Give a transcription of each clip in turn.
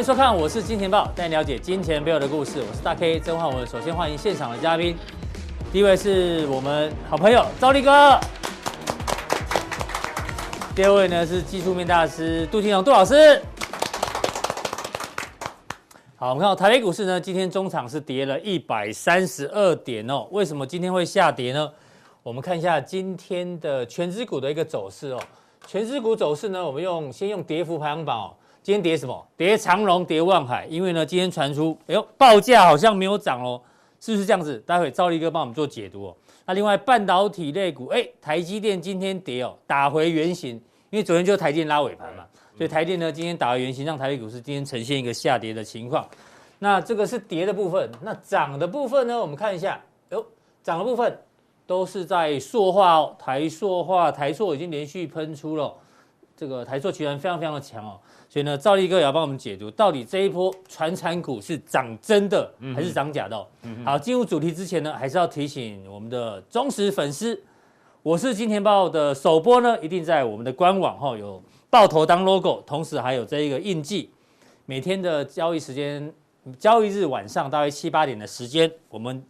欢迎收看，我是金钱豹，带你了解金钱背后的故事。我是大 K 曾焕文。首先欢迎现场的嘉宾，第一位是我们好朋友赵立哥，第二位呢是技术面大师杜金龙杜老师。好，我们看到台北股市呢，今天中场是跌了一百三十二点哦。为什么今天会下跌呢？我们看一下今天的权值股的一个走势哦。权值股走势呢，我们用先用跌幅排行榜哦。今天跌什么？跌长荣，跌万海。因为呢，今天传出，哎呦，报价好像没有涨哦，是不是这样子？待会赵立哥帮我们做解读哦。那另外半导体类股，哎，台积电今天跌哦，打回原形，因为昨天就台积电拉尾盘嘛，所以台积电呢今天打回原形，让台北股市今天呈现一个下跌的情况。那这个是跌的部分，那涨的部分呢？我们看一下，哟，涨的部分都是在塑化哦，台塑化，台塑已经连续喷出了，这个台塑集团非常非常的强哦。所以呢，赵力哥也要帮我们解读，到底这一波传产股是涨真的还是涨假的？好，进入主题之前呢，还是要提醒我们的忠实粉丝，我是金钱豹的首播呢，一定在我们的官网哈，有爆头当 logo，同时还有这一个印记。每天的交易时间，交易日晚上大约七八点的时间，我们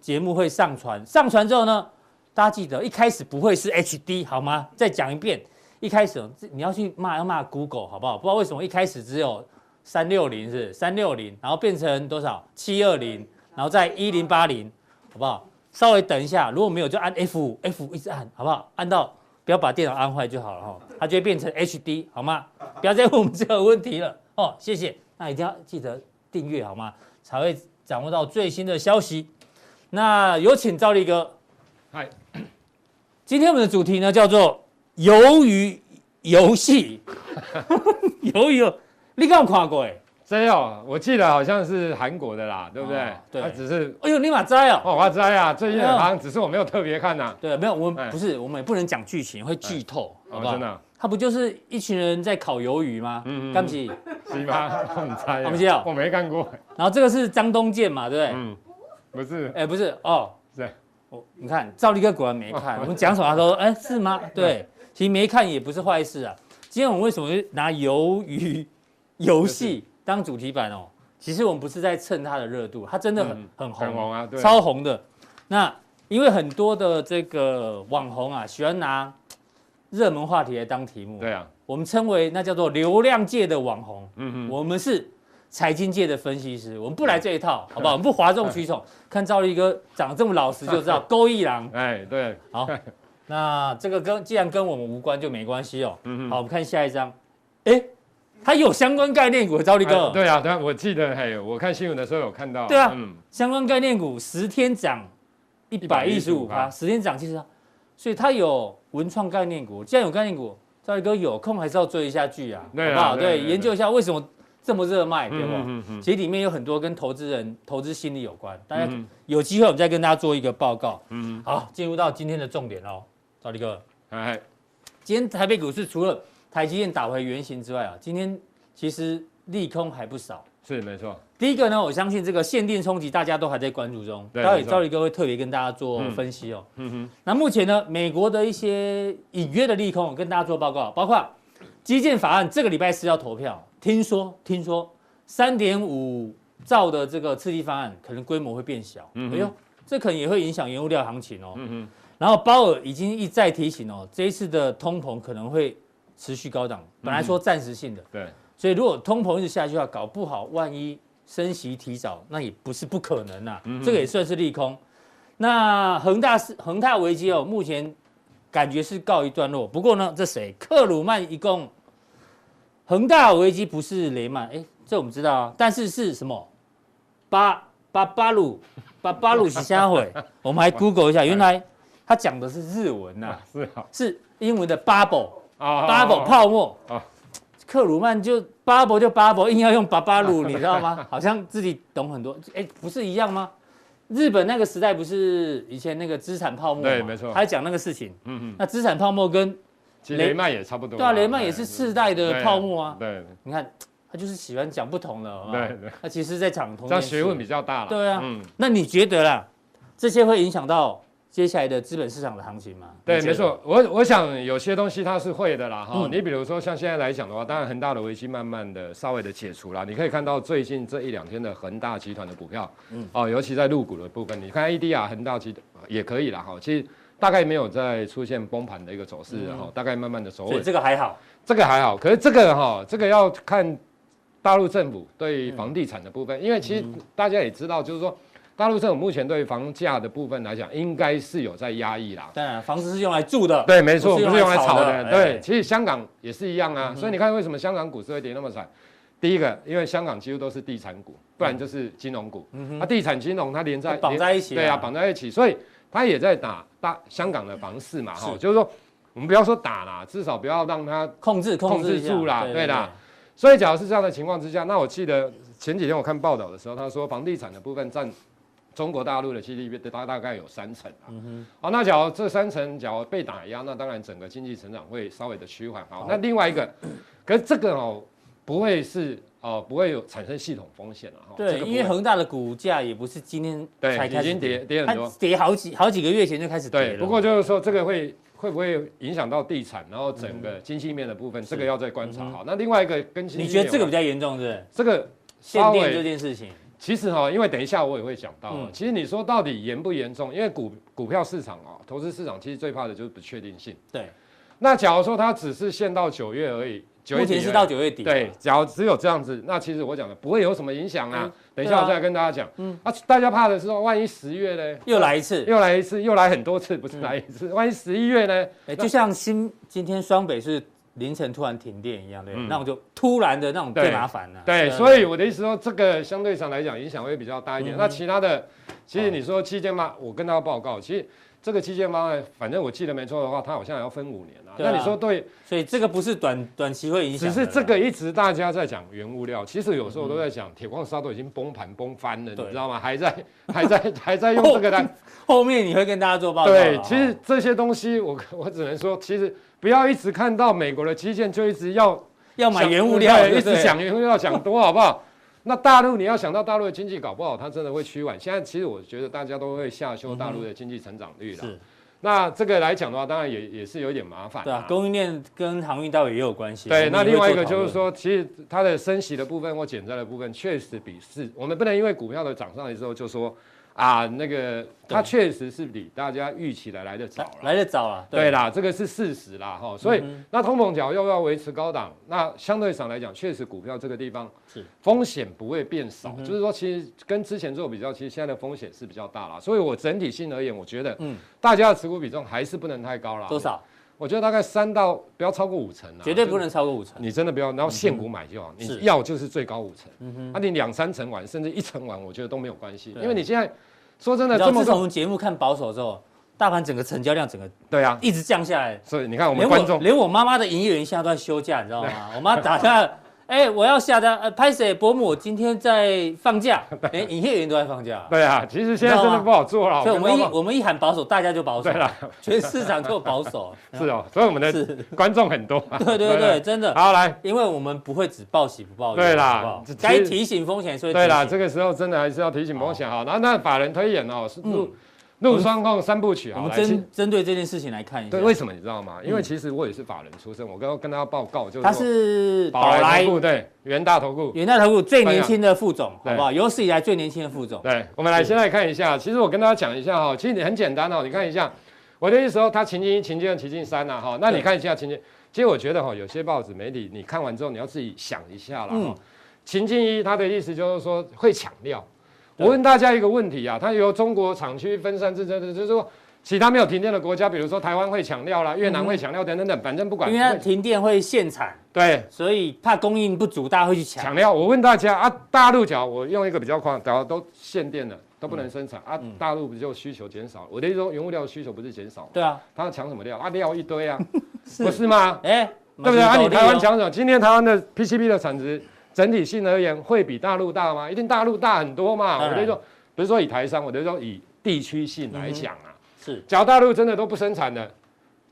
节目会上传。上传之后呢，大家记得一开始不会是 HD 好吗？再讲一遍。一开始你要去骂要骂 Google 好不好？不知道为什么一开始只有三六零是三六零，然后变成多少七二零，然后再一零八零，好不好？稍微等一下，如果没有就按 F 五 F 五一直按，好不好？按到不要把电脑按坏就好了哈，它就会变成 HD 好吗？不要再问我们这个问题了哦，谢谢。那一定要记得订阅好吗？才会掌握到最新的消息。那有请赵立哥。嗨，今天我们的主题呢叫做。鱿鱼游戏，鱿鱼，你刚看过哎？真有，我记得好像是韩国的啦，对不对？对，他只是，哎呦，你马摘啊！哦，我摘啊！最近好像只是我没有特别看呐。对，没有，我们不是，我们也不能讲剧情，会剧透，好不好？真的，他不就是一群人在烤鱿鱼吗？嗯嗯。干不起，是吗？我们摘，我没看过。然后这个是张东健嘛，对不对？嗯，不是，哎，不是，哦，对，我你看，赵立哥果然没看，我们讲什么他说，哎，是吗？对。其实没看也不是坏事啊。今天我们为什么拿鱿鱼游戏当主题版哦？其实我们不是在蹭它的热度，它真的很很红，很红啊，超红的。那因为很多的这个网红啊，喜欢拿热门话题来当题目。对啊，我们称为那叫做流量界的网红。嗯嗯，我们是财经界的分析师，我们不来这一套，好不好？我们不哗众取宠。看赵立哥长得这么老实，就知道 勾一郎。哎，对，好。那这个跟既然跟我们无关就没关系哦。嗯好，我们看下一张。哎，它有相关概念股，兆立哥。对啊，对啊，我记得还有，我看新闻的时候有看到。对啊，嗯，相关概念股十天涨一百一十五趴，十天涨七十，所以它有文创概念股。既然有概念股，赵立哥有空还是要追一下剧啊，好不好？对，研究一下为什么这么热卖，对不？嗯嗯。其实里面有很多跟投资人投资心理有关，大家有机会我们再跟大家做一个报告。嗯。好，进入到今天的重点喽。兆力哥，哎，今天台北股市除了台积电打回原形之外啊，今天其实利空还不少。是没错。第一个呢，我相信这个限电冲击大家都还在关注中，待会赵力哥会特别跟大家做分析哦。嗯哼。那目前呢，美国的一些隐约的利空，我跟大家做报告，包括基建法案这个礼拜四要投票，听说听说三点五兆的这个刺激方案可能规模会变小。嗯。哎呦，这可能也会影响原物料行情哦。嗯哼。然后鲍尔已经一再提醒哦，这一次的通膨可能会持续高档，本来说暂时性的，对，所以如果通膨一直下去的话，搞不好万一升息提早，那也不是不可能呐，这个也算是利空。那恒大是恒大危机哦，目前感觉是告一段落。不过呢，这谁？克鲁曼一共，恒大危机不是雷曼，哎，这我们知道啊，但是是什么？巴巴巴鲁巴巴鲁是啥会？我们还 Google 一下，原来。他讲的是日文呐，是是英文的 bubble 啊，bubble 泡沫。克鲁曼就 bubble 就 bubble，硬要用巴巴鲁，你知道吗？好像自己懂很多。哎，不是一样吗？日本那个时代不是以前那个资产泡沫吗？对，没错。他讲那个事情。嗯嗯。那资产泡沫跟雷曼也差不多。对啊，雷曼也是世代的泡沫啊。对。你看，他就是喜欢讲不同的。对对。他其实在讲同。这样学问比较大了。对啊。嗯。那你觉得啦，这些会影响到？接下来的资本市场的行情嘛？对，没错，我我想有些东西它是会的啦哈。嗯、你比如说像现在来讲的话，当然恒大的危机慢慢的稍微的解除了，你可以看到最近这一两天的恒大集团的股票，嗯，哦，尤其在入股的部分，你看 ADR 恒大集团也可以了哈。其实大概没有再出现崩盘的一个走势哈，嗯、大概慢慢的走稳。这个还好，这个还好，可是这个哈，这个要看大陆政府对房地产的部分，嗯、因为其实大家也知道，就是说。大陆政府目前对房价的部分来讲，应该是有在压抑啦。当然，房子是用来住的。对，没错，不是用来炒的。欸、对，其实香港也是一样啊。嗯、所以你看，为什么香港股市会跌那么惨？第一个，因为香港几乎都是地产股，不然就是金融股。嗯哼。啊，地产金融它连在绑在一起。对啊，绑在一起，所以它也在打大香港的房市嘛。哈，就是说，我们不要说打啦，至少不要让它控制控制住啦。对啦。所以，假如是这样的情况之下，那我记得前几天我看报道的时候，他说房地产的部分占。中国大陆的 GDP 大大概有三成啊，好，那假如这三成假如被打压，那当然整个经济成长会稍微的趋缓。好，那另外一个，可是这个哦不会是哦不会有产生系统风险了哈。对，因为恒大的股价也不是今天才开始跌，已经跌跌很多，跌好几好几个月前就开始跌了。对，不过就是说这个会会不会影响到地产，然后整个经济面的部分，嗯、这个要再观察。好，那另外一个跟，你觉得这个比较严重是？这个限电这件事情。其实哈，因为等一下我也会讲到，嗯、其实你说到底严不严重？因为股股票市场啊，投资市场其实最怕的就是不确定性。对。那假如说它只是限到九月而已，九月底是到九月底。对，假如只有这样子，那其实我讲的不会有什么影响啊。嗯、等一下我再跟大家讲。嗯。啊，大家怕的是说，万一十月呢？又来一次。又来一次，又来很多次，不是来一次。嗯、万一十一月呢？哎，就像新今天双北是。凌晨突然停电一样，对，那我就突然的那种最麻烦了。对，所以我的意思说，这个相对上来讲影响会比较大一点。那其他的，其实你说期间嘛，我跟大家报告，其实这个基建方案，反正我记得没错的话，它好像要分五年啊。那你说对，所以这个不是短短期会影响，只是这个一直大家在讲原物料，其实有时候都在讲铁矿砂都已经崩盘崩翻了，你知道吗？还在 还在还在用这个单。后面你会跟大家做报告。对，其实这些东西我 我只能说，其实。不要一直看到美国的基建就一直要要买原物料，一直想原物料想多好不好？那大陆你要想到大陆的经济搞不好，它真的会趋缓。现在其实我觉得大家都会下修大陆的经济成长率了。是，那这个来讲的话，当然也也是有点麻烦。对啊，供应链跟航运待会也有关系。对，那另外一个就是说，其实它的升息的部分或减债的部分，确实比是我们不能因为股票的涨上来之后就说。啊，那个它确实是比大家预期的来得早了，来得早了，对。啦，这个是事实啦，哈，所以那通膨角又要维持高档，那相对上来讲，确实股票这个地方是。风险不会变少，就是说其实跟之前做比较，其实现在的风险是比较大啦，所以我整体性而言，我觉得，嗯，大家的持股比重还是不能太高了，多少？我觉得大概三到不要超过五成啊，绝对不能超过五成，你真的不要，然后现股买就好，你要就是最高五成，嗯哼，那你两三成玩，甚至一成玩，我觉得都没有关系，因为你现在。说真的，这么从节目看保守之后，大盘整个成交量整个对啊，一直降下来。所以你看我们观众，连我妈妈的营业员现在都在休假，你知道吗？我妈打下，哎，我要下单，呃，拍谢伯母今天在放假，连营业员都在放假。对啊，其实现在真的不好做了。所以我们一我们一喊保守，大家就保守。对了，全市场就保守。是哦，所以我们的 观众很多。对对对，真的。好来，因为我们不会只报喜不报忧。对啦，该提醒风险，所以对啦，这个时候真的还是要提醒风险哈。那那法人推演哦，是陆陆双控三部曲啊。我们针针对这件事情来看一下。对，为什么你知道吗？因为其实我也是法人出身，我刚刚跟大家报告就是。他是宝来投顾对，元大投顾。元大投顾最年轻的副总，好不好？有史以来最年轻的副总。对，我们来先来看一下。其实我跟大家讲一下哈，其实你很简单哦，你看一下。我的意思说，他秦进一、秦进二、秦进三呐哈，那你看一下秦进。其实我觉得哈，有些报纸媒体你看完之后，你要自己想一下了哈。秦进一他的意思就是说会抢料。我问大家一个问题啊，它由中国厂区分散制造，就是说其他没有停电的国家，比如说台湾会抢料啦，越南会抢料等等等，反正不管。因为它停电会限产，对，所以怕供应不足，大家会去抢抢料。我问大家啊，大陆讲，我用一个比较宽，假如都限电了，都不能生产啊，大陆不就需求减少？我的意思说，原物料需求不是减少？对啊，他要抢什么料啊？料一堆啊，不是吗？哎，对不对啊？你台湾抢什么？今天台湾的 PCB 的产值整体性而言，会比大陆大吗？一定大陆大很多嘛。我的意思说。不是说以台商，我就说以地区性来讲啊，是，假如大陆真的都不生产了，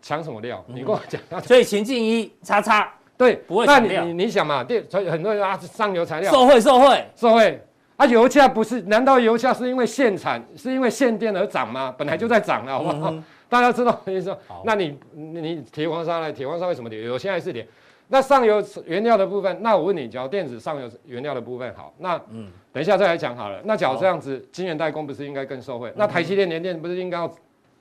抢什么料？你跟我讲，所以秦进一叉叉，对，不会那你你你想嘛，电，所以很多人啊，上游材料，受贿受贿受贿，啊，油价不是？难道油价是因为限产，是因为限电而涨吗？本来就在涨了，好不好？嗯、大家知道我意思说，那你你铁矿砂呢？铁矿砂为什么跌？有现在是跌。那上游原料的部分，那我问你，假如电子上游原料的部分好，那嗯，等一下再来讲好了。那假如这样子，晶圆代工不是应该更受惠？嗯、那台积电、联电不是应该要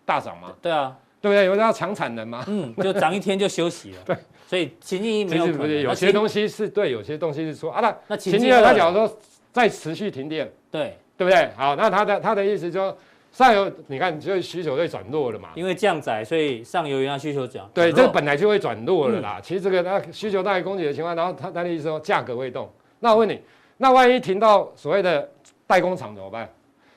大涨吗？对啊，对不对？有人要抢产能吗？嗯，就涨一天就休息了。对，所以秦晋没有可能。不是有些东西是对，有些东西是错啊。那那秦晋他假如说再持续停电，对对不对？好，那他的他的意思就是。上游你看，就需求会转弱了嘛？因为降载，所以上游原来需求涨。对，这个本来就会转弱了啦。嗯、其实这个那需求大于供给的情况，然后他他的意思说价格会动。那我问你，那万一停到所谓的代工厂怎么办？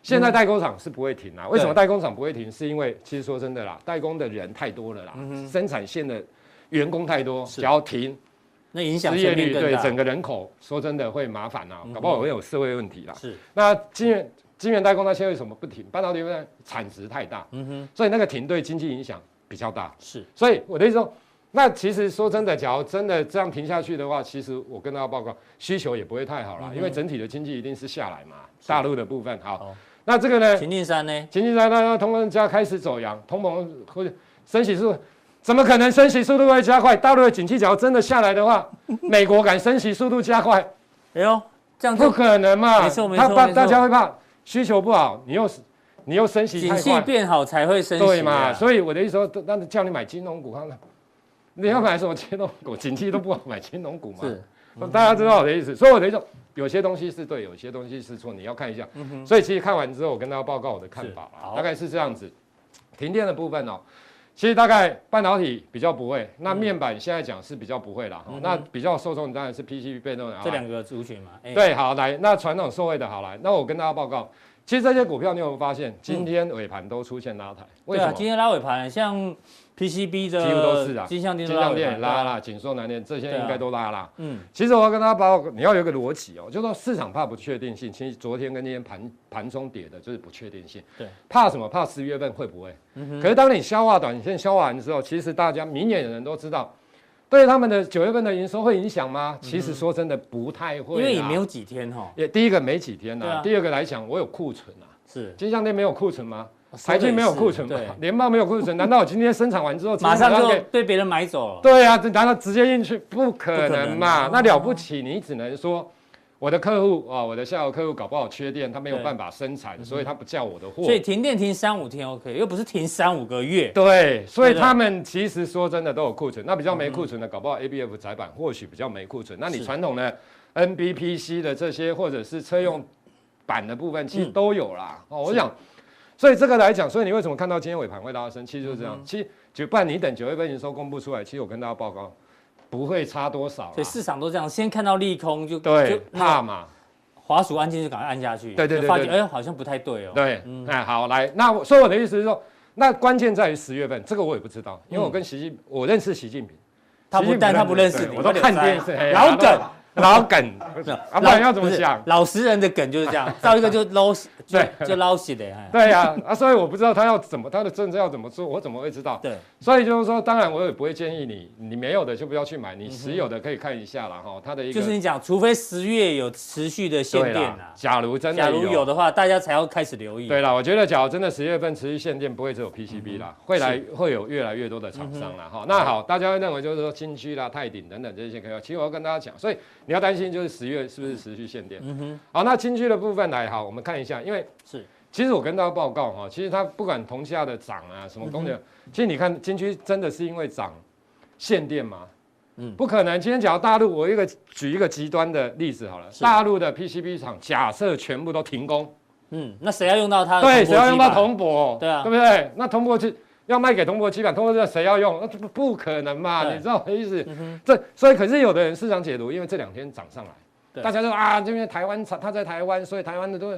现在代工厂是不会停啦。嗯、为什么代工厂不会停？是因为其实说真的啦，代工的人太多了啦，嗯、生产线的员工太多，只要停，那影响失业率对整个人口说真的会麻烦啊，搞不好会有社会问题啦。是，那今年。晶圆代工它现在为什么不停？半导体因为产值太大，嗯哼，所以那个停对经济影响比较大。是，所以我的意思说，那其实说真的，假如真的这样停下去的话，其实我跟大家报告，需求也不会太好了，嗯、因为整体的经济一定是下来嘛。大陆的部分，好，好那这个呢？秦晋山呢？秦晋山那通膨加开始走扬，通膨或者升息速度，怎么可能升息速度会加快？大陆的景气假如真的下来的话，美国敢升息速度加快？哎呦，这样不可能嘛？没错没错，他怕大家会怕。需求不好，你又你又升息太快，景气变好才会升息，对嘛？所以我的意思说，那叫你买金融股，看看你要买什么金融股？景气都不好，买金融股嘛？是，大家知道我的意思。所以我的意思说，有些东西是对，有些东西是错，你要看一下。所以其实看完之后，我跟大家报告我的看法啊，大概是这样子。停电的部分哦，其实大概半导体比较不会，那面板现在讲是比较不会啦。那比较受众当然是 PCB 被动的这两个族群嘛。对，好来，那传统受惠的好来，那我跟大家报告。其实这些股票你有没有发现，今天尾盘都出现拉抬？为什么？今天拉尾盘，像 PCB 的几乎都是啊，金像电、金像电拉啦，紧缩、南电这些应该都拉啦。嗯，其实我要跟大家报告，你要有一个逻辑哦，就是说市场怕不确定性，其实昨天跟今天盘盘中跌的就是不确定性。对，怕什么？怕十一月份会不会？可是当你消化短线消化完之后，其实大家明眼的人都知道。对他们的九月份的营收会影响吗？其实说真的不太会，因为也没有几天哈。也第一个没几天呐，第二个来讲我有库存啊。是，金像店没有库存吗？台积没有库存吗？联茂没有库存，难道我今天生产完之后马上就被别人买走了？对啊，难道直接运去？不可能嘛？那了不起，你只能说。我的客户啊，我的下游客户搞不好缺电，他没有办法生产，所以他不叫我的货。所以停电停三五天 OK，又不是停三五个月。对，所以他们其实说真的都有库存。那比较没库存的，搞不好 ABF 载板或许比较没库存。那你传统的 NBPC 的这些或者是车用板的部分，其实都有啦。哦、嗯，我想，所以这个来讲，所以你为什么看到今天尾盘会拉升？其实就是这样。嗯、其实就不然你等九月份营收公布出来，其实我跟大家报告，不会差多少。所以市场都这样，先看到利空就对就怕嘛。滑鼠按键就赶快按下去，对对对，发现哎，好像不太对哦。对，哎，好，来，那我说我的意思是说，那关键在于十月份，这个我也不知道，因为我跟习近，我认识习近平，他不但他不认识你，我都看电视，老梗。老梗，啊，不然要怎么讲？老实人的梗就是这样，造一个就捞，对，就捞死的。对呀，啊，所以我不知道他要怎么，他的政策要怎么做，我怎么会知道？对，所以就是说，当然我也不会建议你，你没有的就不要去买，你持有的可以看一下了哈。他的一个就是你讲，除非十月有持续的限电啊，假如真的假如有的话，大家才要开始留意。对了，我觉得假如真的十月份持续限电，不会只有 PCB 啦，会来会有越来越多的厂商了哈。那好，大家会认为就是说新区啦、泰鼎等等这些可以，其实我要跟大家讲，所以你要担心就是。十月是不是持续限电？嗯哼，好，那金居的部分来，好，我们看一下，因为是，其实我跟大家报告哈，其实它不管铜价的涨啊，什么东西，其实你看金居真的是因为涨限电吗？嗯，不可能。今天假如大陆，我一个举一个极端的例子好了，大陆的 PCB 厂假设全部都停工，嗯，那谁要用到它？对，谁要用到铜箔？对啊，对不对？那铜箔就。要卖给铜箔基板，铜箔这谁要用？那不不可能嘛？你知道我的意思？嗯、这所以可是有的人市场解读，因为这两天涨上来，大家说啊，这边台湾厂他在台湾，所以台湾的都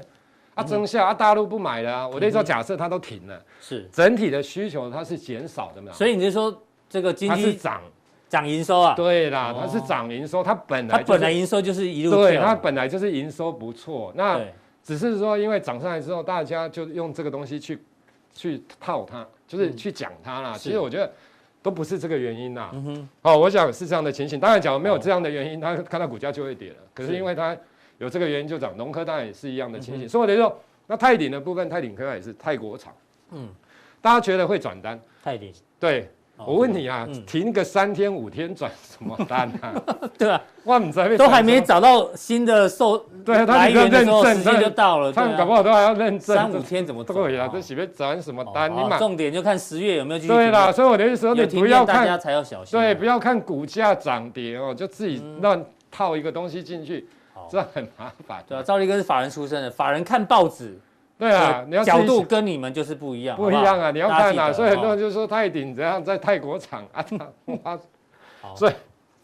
啊增效、嗯、啊，大陆不买了啊。我那时候假设它都停了，是整体的需求它是减少的嘛？所以你就说这个经济是涨涨营收啊？对啦，它是涨营收，它本来、它本来营收就是一路对，它本来就是营收不错，那只是说因为涨上来之后，大家就用这个东西去去套它。就是去讲它啦，其实我觉得都不是这个原因呐。好，我想是这样的情形。当然，假如没有这样的原因，它看到股价就会跌了。可是因为它有这个原因就涨，农科当然也是一样的情形。嗯、所以我就说，那泰鼎的部分，泰鼎科也是泰国厂，嗯，大家觉得会转单？泰鼎对。我问你啊，嗯、停个三天五天转什么单啊？对啊，哇，你都还没找到新的售对啊，他认证时间就到了，他们搞不好都还要认证，三五天怎么转？对呀，这随便转什么单？你重点就看十月有没有继续。对啦，所以我的意思说，你不要看大家才要小心。对，不要看股价涨跌哦，就自己乱套一个东西进去，这很麻烦。对啊，赵立哥是法人出身的，法人看报纸。对啊，你要角度跟你们就是不一样，不一样啊！你要看啊，所以很多人就说泰鼎怎样在泰国厂 啊，所以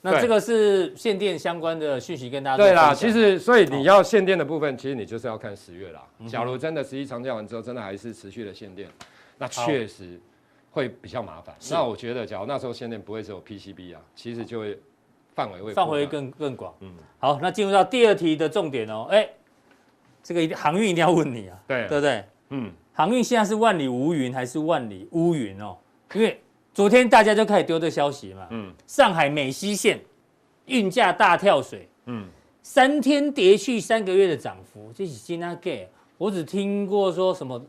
那这个是限电相关的讯息跟大家对啦。其实所以你要限电的部分，其实你就是要看十月啦。假如真的十一长假完之后，真的还是持续的限电，那确实会比较麻烦。那我觉得，假如那时候限电不会只有 PCB 啊，其实就会范围会范围更更广。嗯，好，那进入到第二题的重点哦，哎。这个航运一定要问你啊，对对不对？嗯，航运现在是万里无云还是万里乌云哦？因为昨天大家就开始丢这消息嘛，嗯，上海美西线运价大跳水，嗯，三天跌去三个月的涨幅，这是真的假？我只听过说什么，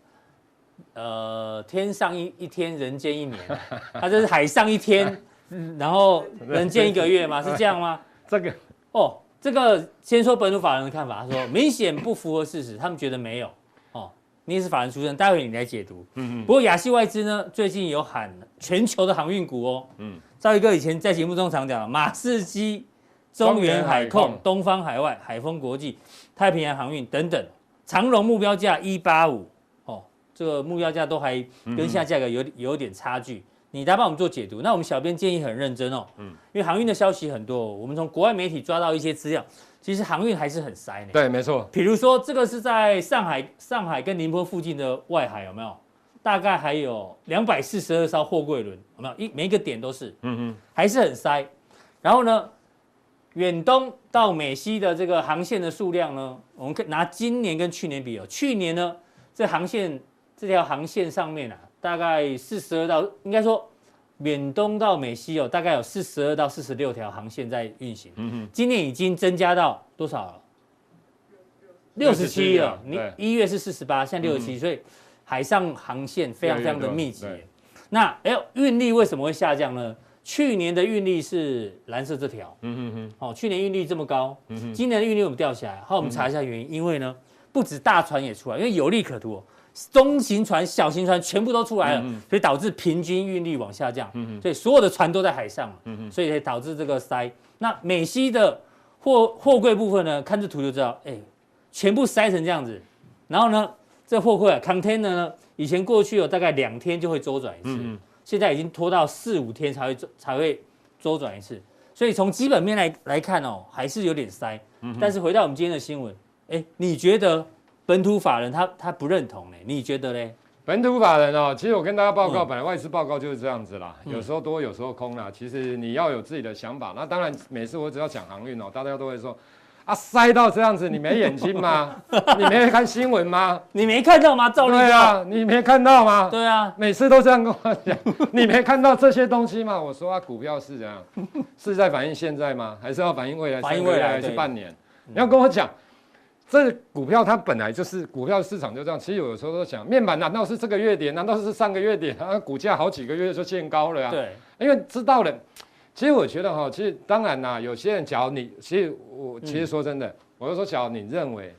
呃，天上一一天，人间一年，它这是海上一天，然后人间一个月吗？是这样吗？这个哦。这个先说本土法人的看法，他说明显不符合事实，他们觉得没有哦。你也是法人出身，待会你来解读。嗯嗯。不过亚细外资呢，最近有喊全球的航运股哦。嗯。赵一哥以前在节目中常讲，马士基、中原海控、东方海外、海丰国际、太平洋航运等等，长荣目标价一八五哦，这个目标价都还跟现在价格有有点差距。你来帮我们做解读，那我们小编建议很认真哦，嗯，因为航运的消息很多，我们从国外媒体抓到一些资料，其实航运还是很塞的。对，没错。比如说这个是在上海、上海跟宁波附近的外海，有没有？大概还有两百四十二艘货柜轮，有没有？一每一个点都是，嗯嗯，还是很塞。然后呢，远东到美西的这个航线的数量呢，我们可以拿今年跟去年比哦，去年呢，这航线这条航线上面啊。大概四十二到，应该说，远东到美西哦，大概有四十二到四十六条航线在运行。嗯哼，今年已经增加到多少了？六十七了。你一月是四十八，现在六十七，所以海上航线非常非常的密集。那哎，运力为什么会下降呢？去年的运力是蓝色这条。嗯哼哼。哦，去年运力这么高，嗯今年的运力我们掉下来。好，我们查一下原因。因为呢，不止大船也出来，因为有利可图。中型船、小型船全部都出来了，所以导致平均运力往下降。所以所有的船都在海上，所以才导致这个塞。那美西的货货柜部分呢？看这图就知道，哎，全部塞成这样子。然后呢，这货柜啊，container 呢，以前过去有大概两天就会周转一次，现在已经拖到四五天才会才会周转一次。所以从基本面来来看哦，还是有点塞。但是回到我们今天的新闻，哎，你觉得？本土法人他他不认同呢，你觉得呢？本土法人哦，其实我跟大家报告，本来外资报告就是这样子啦，有时候多，有时候空啦。其实你要有自己的想法。那当然，每次我只要讲航运哦，大家都会说啊，塞到这样子，你没眼睛吗？你没看新闻吗？你没看到吗？赵立，对啊，你没看到吗？对啊，每次都这样跟我讲，你没看到这些东西吗？我说啊，股票是这样，是在反映现在吗？还是要反映未来？反映未来还是半年？你要跟我讲。这股票它本来就是股票市场就这样，其实有的时候都想，面板难道是这个月跌？难道是上个月跌？啊，股价好几个月就见高了啊。对，因为知道了。其实我觉得哈，其实当然啦，有些人假如你，其实我其实说真的，嗯、我就说，假如你认为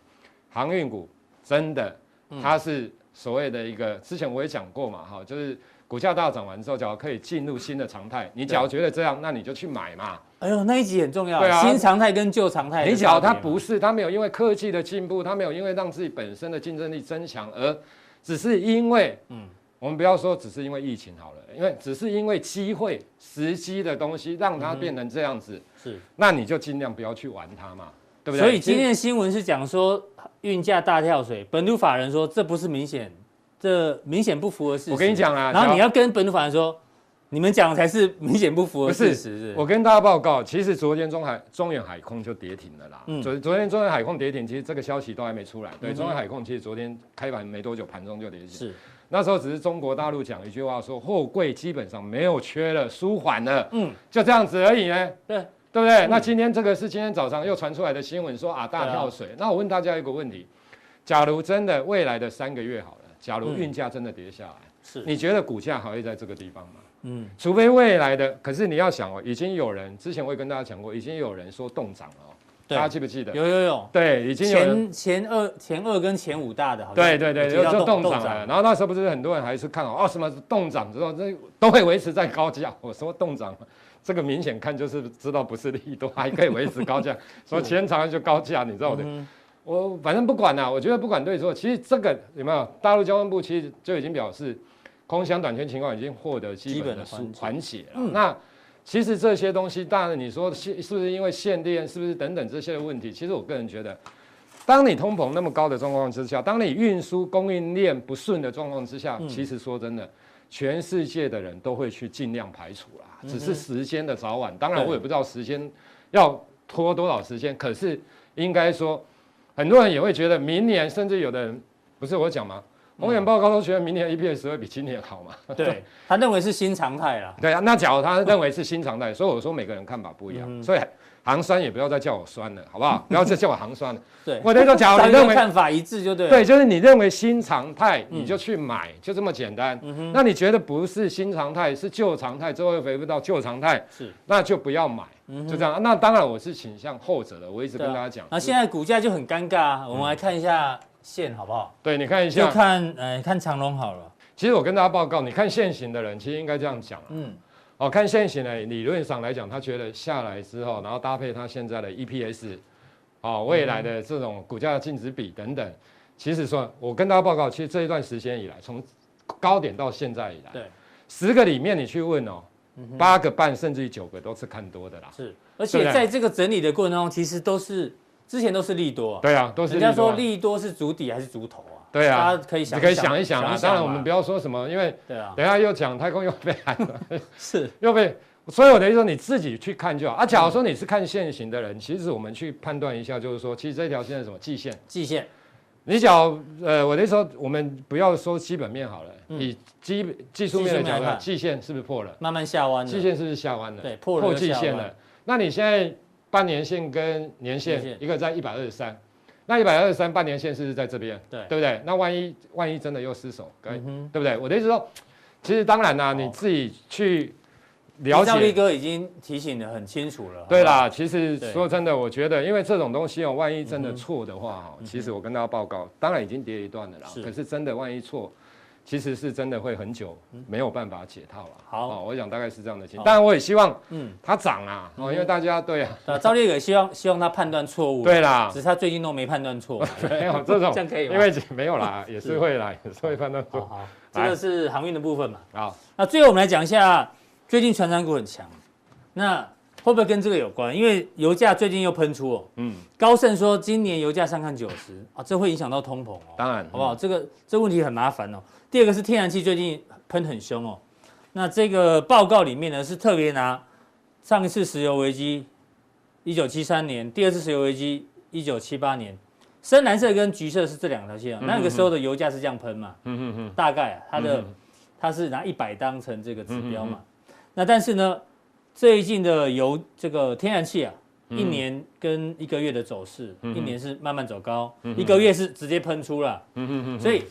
航运股真的它是所谓的一个，之前我也讲过嘛，哈，就是。股价大涨完之后，假如可以进入新的常态，你假如觉得这样，那你就去买嘛。哎呦，那一集很重要。对啊，新常态跟旧常态。你假如它不是，它没有因为科技的进步，它没有因为让自己本身的竞争力增强，而只是因为，嗯，我们不要说只是因为疫情好了，因为只是因为机会、时机的东西让它变成这样子，是，那你就尽量不要去玩它嘛，对不对？所以今天的新闻是讲说运价大跳水，本土法人说这不是明显。这明显不符合事实。我跟你讲啊，然后你要跟本土法人说，你们讲才是明显不符合事实。是，我跟大家报告，其实昨天中海中远海控就跌停了啦。嗯。昨昨天中远海控跌停，其实这个消息都还没出来。对，中远海控其实昨天开盘没多久，盘中就跌停。是。那时候只是中国大陆讲一句话说，货柜基本上没有缺了，舒缓了。嗯。就这样子而已呢。对。对不对？嗯、那今天这个是今天早上又传出来的新闻，说啊大跳水。啊、那我问大家一个问题：假如真的未来的三个月好了，假如运价真的跌下来，是、嗯、你觉得股价还会在这个地方吗？嗯，除非未来的，可是你要想哦，已经有人之前我也跟大家讲过，已经有人说冻涨了哦，大家记不记得？有有有，对，已经有前前二前二跟前五大的，好像对对对，就冻涨了。然后那时候不是很多人还是看哦，哦什么冻涨之后，这都会维持在高价。我说冻涨，这个明显看就是知道不是利多，还可以维持高价。所以前长就高价，你知道的。嗯、我反正不管了，我觉得不管对错，其实这个有没有？大陆交通部其实就已经表示。空箱短缺情况已经获得基本的缓解了。嗯、那其实这些东西，当然你说是是不是因为限电，是不是等等这些的问题？其实我个人觉得，当你通膨那么高的状况之下，当你运输供应链不顺的状况之下，嗯、其实说真的，全世界的人都会去尽量排除啦，只是时间的早晚。当然我也不知道时间要拖多少时间，可是应该说，很多人也会觉得明年，甚至有的人不是我讲吗？宏远报告都觉得明年 EPS 会比今年好嘛？对，他认为是新常态了。对啊，那假如他认为是新常态，所以我说每个人看法不一样，嗯、所以行酸也不要再叫我酸了，好不好？不要再叫我行酸了。对，我那时候假如 你认为看法一致就对。对，就是你认为新常态，你就去买，嗯、就这么简单。嗯、哼那你觉得不是新常态，是旧常态，之后又回不到旧常态，是，那就不要买，就这样。那当然我是倾向后者的，我一直跟大家讲。那、啊、现在股价就很尴尬，我们来看一下。线好不好？对，你看一下，就看，呃，看长龙好了。其实我跟大家报告，你看现行的人，其实应该这样讲。嗯，哦，看现行呢，理论上来讲，他觉得下来之后，然后搭配他现在的 EPS，哦，未来的这种股价净值比等等，嗯、其实说，我跟大家报告，其实这一段时间以来，从高点到现在以来，对，十个里面你去问哦，八个半甚至于九个都是看多的啦。是，而且在这个整理的过程当中，其实都是。之前都是利多，对啊，都是。人家说利多是足底还是足头啊？对啊，大家可以想，可以想一想啊。当然，我们不要说什么，因为对啊，等下又讲太空又被喊了，是又被。所以我等于说你自己去看就好啊。假如说你是看线型的人，其实我们去判断一下，就是说，其实这条线是什么？季线。季线。你假如呃，我那时候我们不要说基本面好了，以基技术面的角度，季线是不是破了？慢慢下弯了。季线是不是下弯了？对，破破季线了。那你现在？半年线跟年线，一个在一百二十三，那一百二十三半年线是不是在这边？对，对不对？那万一万一真的又失守，对不对？我的意思说，其实当然啦，你自己去了解。赵力哥已经提醒的很清楚了。对啦，其实说真的，我觉得，因为这种东西哦，万一真的错的话哦，其实我跟大家报告，当然已经跌一段了啦。可是真的万一错。其实是真的会很久没有办法解套了。好，我想大概是这样的情况。当然，我也希望，嗯，它涨啊，哦，因为大家对啊，赵烈也希望希望他判断错误。对啦，只是他最近都没判断错。没有这种，这样可以吗？因为没有啦，也是会啦，也是会判断错。好，这个是航运的部分嘛。好，那最后我们来讲一下，最近传产股很强，那会不会跟这个有关？因为油价最近又喷出哦。嗯。高盛说今年油价上看九十啊，这会影响到通膨哦。当然，好不好？这个这问题很麻烦哦。第二个是天然气最近喷很凶哦，那这个报告里面呢是特别拿上一次石油危机一九七三年，第二次石油危机一九七八年，深蓝色跟橘色是这两条线啊，那个时候的油价是这样喷嘛，嗯嗯嗯，大概啊它的它是拿一百当成这个指标嘛，那但是呢最近的油这个天然气啊，一年跟一个月的走势，一年是慢慢走高，一个月是直接喷出了，嗯嗯嗯，所以。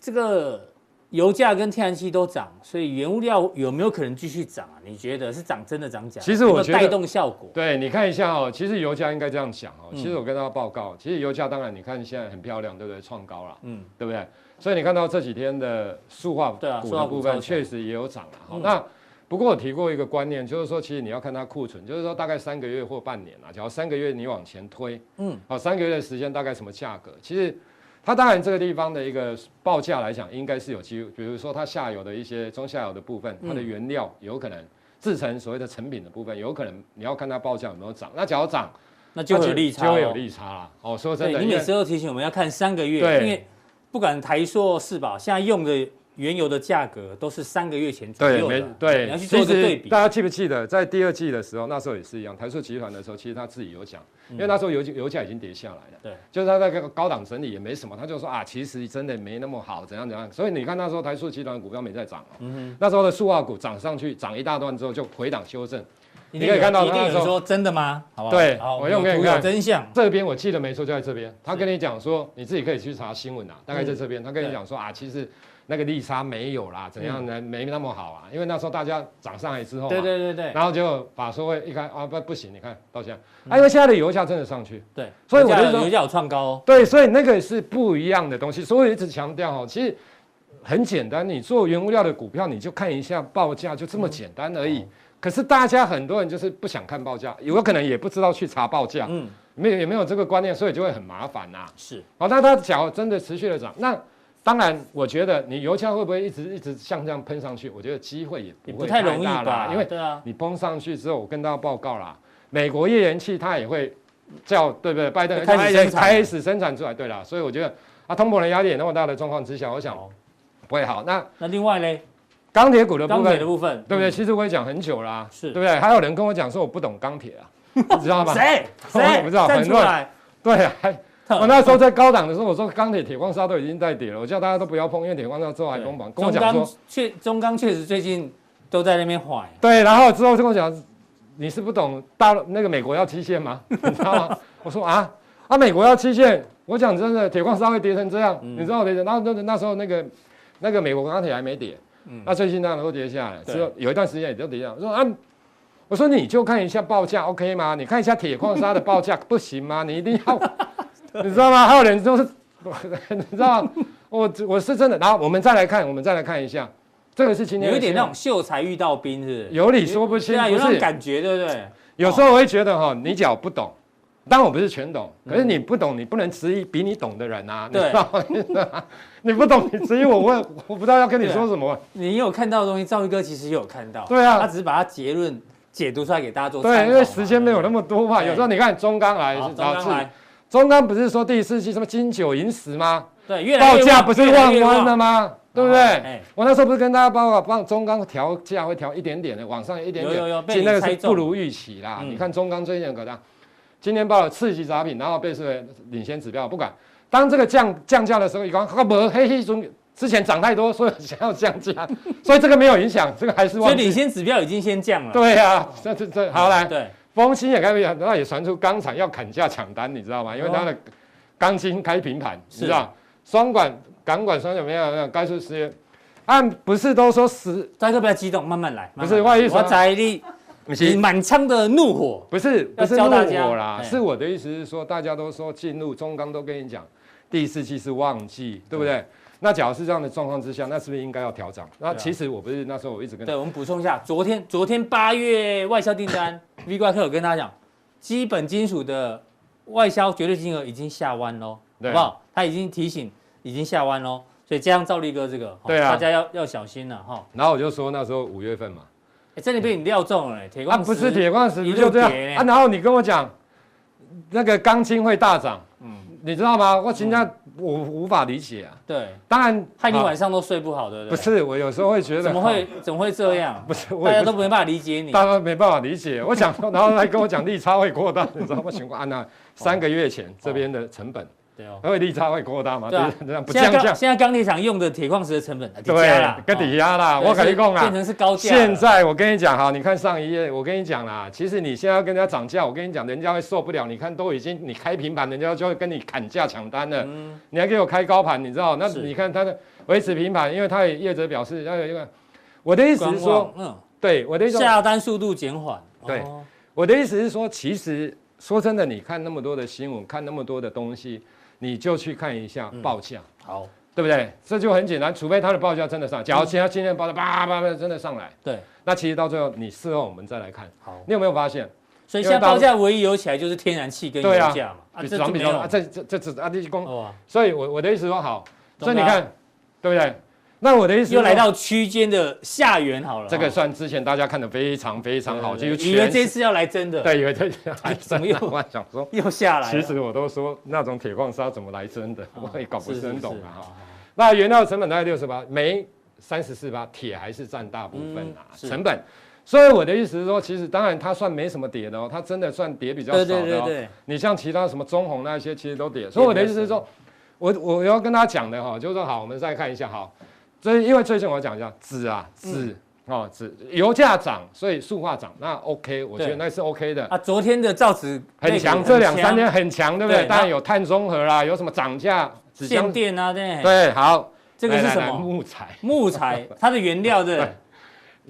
这个油价跟天然气都涨，所以原物料有没有可能继续涨啊？你觉得是涨真的涨假的？其实我觉得带动效果。对，你看一下哦，其实油价应该这样讲哦。其实我跟大家报告，其实油价当然你看现在很漂亮，对不对？创高了，嗯，对不对？所以你看到这几天的塑化股的部分确实也有涨了。好，那不过我提过一个观念，就是说其实你要看它库存，就是说大概三个月或半年啊，假如三个月你往前推，嗯，好，三个月的时间大概什么价格？其实。它当然这个地方的一个报价来讲，应该是有机会，比如说它下游的一些中下游的部分，它的原料有可能制成所谓的成品的部分，有可能你要看它报价有没有涨。那只要涨，那就会有利差，就会有利差了。哦，说真的，你每次都提醒我们要看三个月，因为不管台塑、四宝现在用的。原油的价格都是三个月前左右的，对，你要去做个对比。大家记不记得在第二季的时候，那时候也是一样，台塑集团的时候，其实他自己有讲，因为那时候油油价已经跌下来了，对，就是他那个高档整理也没什么，他就说啊，其实真的没那么好，怎样怎样。所以你看那时候台塑集团股票没在涨，嗯哼，那时候的塑化股涨上去，涨一大段之后就回档修正，你可以看到一定有说真的吗？好不好？对，好，我用给你看真相。这边我记得没错，就在这边。他跟你讲说，你自己可以去查新闻啊，大概在这边。他跟你讲说啊，其实那个利差没有啦，怎样呢？没那么好啊，因为那时候大家涨上来之后，对对对对，然后就把说会一看啊，不不行，你看到现在，啊，因为现在的油价真的上去，对，所以我就说油价有创高哦。对，所以那个是不一样的东西，所以我一直强调哦，其实很简单，你做原物料的股票，你就看一下报价，就这么简单而已。可是大家很多人就是不想看报价，有可能也不知道去查报价，嗯，没有也没有这个观念，所以就会很麻烦呐。是，好，那它假如真的持续的涨，那当然我觉得你油价会不会一直一直像这样喷上去？我觉得机会也不会太大啦，因为对啊，你崩上去之后，我跟大家报告啦，美国页岩气它也会叫对不对？拜登开始开始生产出来，对啦，所以我觉得啊，通膨的压力也那么大的状况之下，我想不会好。那那另外呢？钢铁股的部分，钢铁的部分，对不对？其实我也讲很久啦，是对不对？还有人跟我讲说我不懂钢铁啊，你知道吗？谁？谁？不知道，很多人。对啊，我那时候在高档的时候，我说钢铁、铁矿砂都已经在跌了，我叫大家都不要碰，因为铁矿砂之后还崩盘。跟我讲说，确中钢确实最近都在那边坏。对，然后之后就跟我讲，你是不懂大陆那个美国要期限吗？你知道吗？我说啊啊，美国要期限，我讲真的，铁矿砂会跌成这样，你知道的。然后那那时候那个那个美国钢铁还没跌。那最近当然都跌下来，之后有一段时间也都跌下来。我说啊，我说你就看一下报价，OK 吗？你看一下铁矿砂的报价 不行吗？你一定要，你知道吗？还有人都是，你知道？我我是真的。然后我们再来看，我们再来看一下，这个是今天有一点那种秀才遇到兵，是有理说不清，有那种感觉，对不对？有时候我会觉得哈，你只要不懂。当然我不是全懂，可是你不懂，你不能质疑比你懂的人啊，你知道吗？你不懂，你质疑我，我我不知道要跟你说什么。你有看到的东西，兆宇哥其实也有看到。对啊，他只是把他结论解读出来给大家做。对，因为时间没有那么多嘛。有时候你看中钢来，中钢来，中钢不是说第四季什么金九银十吗？对，报价不是万弯了吗？对不对？我那时候不是跟大家报告，帮中钢调价会调一点点的，往上一点点，有有有，其实那个是不如预期啦。你看中钢最近怎么样。今天报了次级杂品，然后被视为领先指标。不管当这个降降价的时候，一讲它不黑黑中之前涨太多，所以想要降价，所以这个没有影响，这个还是。所以领先指标已经先降了。对呀，这这这好来。对，丰兴也开始，然后也传出钢厂要砍价抢单，你知道吗？因为它的钢筋开平盘，你知道？双管港管双管没有？没有，该出十元。按不是都说十？大家不要激动，慢慢来。不是，万一我在你。你满腔的怒火不是不是怒火啦，是我的意思是说，大家都说进入中钢都跟你讲，第四季是旺季，对不对？那假如是这样的状况之下，那是不是应该要调涨？那其实我不是那时候我一直跟，对，我们补充一下，昨天昨天八月外销订单，V 怪客有跟大家讲，基本金属的外销绝对金额已经下弯喽，好不好？他已经提醒已经下弯喽，所以加上赵力哥这个，对啊，大家要要小心了哈。然后我就说那时候五月份嘛。这里被你料中了，铁矿石啊，不是铁矿石，你就这样啊？然后你跟我讲，那个钢筋会大涨，嗯，你知道吗？我现在我无法理解啊。对，当然害你晚上都睡不好，的不对？不是，我有时候会觉得怎么会怎么会这样？不是，大家都没办法理解你，大家没办法理解。我讲，然后来跟我讲利差会扩大，你知道吗？情况啊，那三个月前这边的成本。对哦，因为利差会扩大嘛，对啊，这样不降价。现在钢铁厂用的铁矿石的成本对，跟抵押啦，我跟你讲啊，变成是高价。现在我跟你讲哈，你看上一页，我跟你讲啦，其实你现在要跟人家涨价，我跟你讲，人家会受不了。你看都已经你开平盘，人家就会跟你砍价抢单了。嗯，你还给我开高盘，你知道？那你看它的维持平盘，因为它也业者表示要有一个。我的意思是说，嗯，对，我的意思下单速度减缓。对，我的意思是说，其实说真的，你看那么多的新闻，看那么多的东西。你就去看一下报价，好，对不对？这就很简单，除非它的报价真的上，假如其他今天报价叭叭叭真的上来，对，那其实到最后你事后我们再来看，好，你有没有发现？所以现在报价唯一有起来就是天然气跟油价嘛，啊，这没有啊，这这这只啊，这些工，所以我我的意思说好，所以你看，对不对？那我的意思又来到区间的下缘好了，这个算之前大家看的非常非常好，就以为这次要来真的，对，以为这次要来真的，又 想说又下来。其实我都说那种铁矿砂怎么来真的，我也搞不是很懂啊。那原料成本大概六十八，煤三十四八，铁还是占大部分啊，成本。所以我的意思是说，其实当然它算没什么跌的哦，它真的算跌比较少的哦。你像其他什么中红那些，其实都跌。所以我的意思是说，我我要跟大家讲的哈，就是说好，我们再看一下哈。所以，因为最近我要讲一下纸啊，纸哦，纸油价涨，所以塑化涨，那 OK，我觉得那是 OK 的。啊，昨天的造纸很强，这两三天很强，对不对？对当然有碳中和啦，有什么涨价，限电啊，对。对，好，这个是什么？木材。木材，它的原料对。